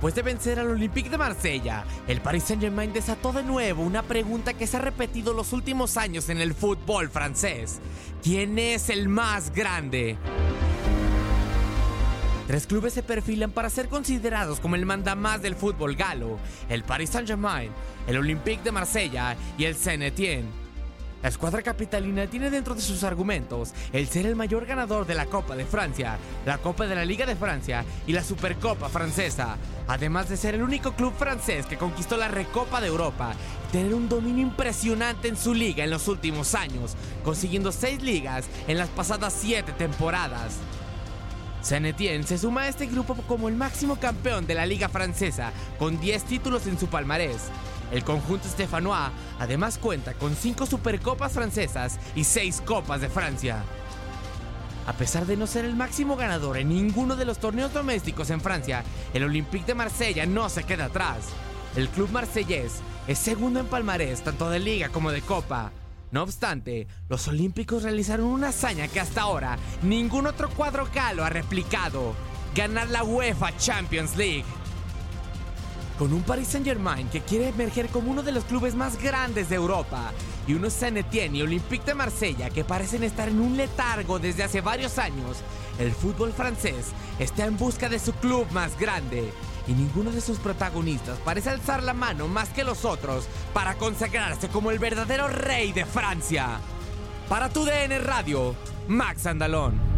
Después de vencer al Olympique de Marsella, el Paris Saint-Germain desató de nuevo una pregunta que se ha repetido los últimos años en el fútbol francés. ¿Quién es el más grande? Tres clubes se perfilan para ser considerados como el mandamás del fútbol galo, el Paris Saint-Germain, el Olympique de Marsella y el Saint-Étienne. La escuadra capitalina tiene dentro de sus argumentos el ser el mayor ganador de la Copa de Francia, la Copa de la Liga de Francia y la Supercopa francesa, además de ser el único club francés que conquistó la Recopa de Europa y tener un dominio impresionante en su liga en los últimos años, consiguiendo seis ligas en las pasadas siete temporadas. Saint-Étienne se suma a este grupo como el máximo campeón de la liga francesa, con 10 títulos en su palmarés. El conjunto Stéphanois además cuenta con 5 supercopas francesas y 6 copas de Francia. A pesar de no ser el máximo ganador en ninguno de los torneos domésticos en Francia, el Olympique de Marsella no se queda atrás. El club marsellés es segundo en palmarés tanto de liga como de copa. No obstante, los olímpicos realizaron una hazaña que hasta ahora ningún otro cuadro galo ha replicado, ganar la UEFA Champions League. Con un Paris Saint-Germain que quiere emerger como uno de los clubes más grandes de Europa y unos Saint-Étienne y Olympique de Marsella que parecen estar en un letargo desde hace varios años, el fútbol francés está en busca de su club más grande y ninguno de sus protagonistas parece alzar la mano más que los otros para consagrarse como el verdadero rey de Francia. Para tu DN Radio, Max Andalón.